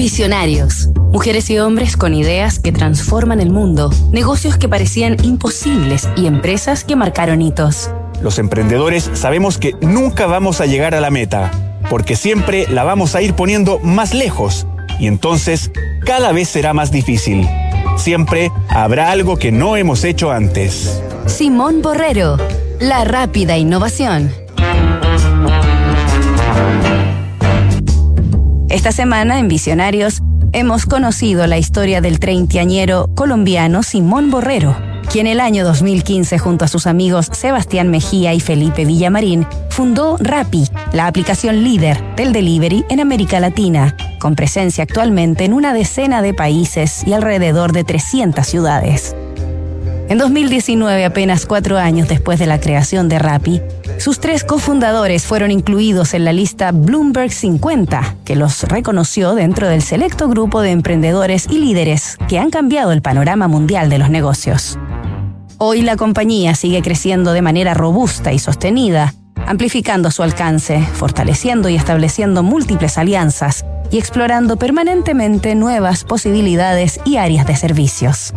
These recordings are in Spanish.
Visionarios. Mujeres y hombres con ideas que transforman el mundo, negocios que parecían imposibles y empresas que marcaron hitos. Los emprendedores sabemos que nunca vamos a llegar a la meta, porque siempre la vamos a ir poniendo más lejos y entonces cada vez será más difícil. Siempre habrá algo que no hemos hecho antes. Simón Borrero, la rápida innovación. Esta semana en Visionarios hemos conocido la historia del treintañero colombiano Simón Borrero, quien el año 2015 junto a sus amigos Sebastián Mejía y Felipe Villamarín fundó Rappi, la aplicación líder del delivery en América Latina, con presencia actualmente en una decena de países y alrededor de 300 ciudades. En 2019, apenas cuatro años después de la creación de Rappi, sus tres cofundadores fueron incluidos en la lista Bloomberg 50, que los reconoció dentro del selecto grupo de emprendedores y líderes que han cambiado el panorama mundial de los negocios. Hoy la compañía sigue creciendo de manera robusta y sostenida, amplificando su alcance, fortaleciendo y estableciendo múltiples alianzas y explorando permanentemente nuevas posibilidades y áreas de servicios.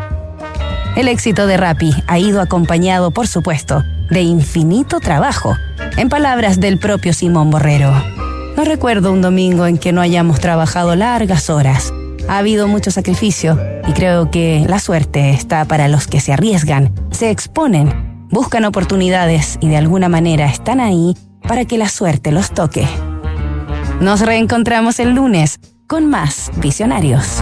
El éxito de Rappi ha ido acompañado, por supuesto, de infinito trabajo, en palabras del propio Simón Borrero. No recuerdo un domingo en que no hayamos trabajado largas horas. Ha habido mucho sacrificio y creo que la suerte está para los que se arriesgan, se exponen, buscan oportunidades y de alguna manera están ahí para que la suerte los toque. Nos reencontramos el lunes con más visionarios.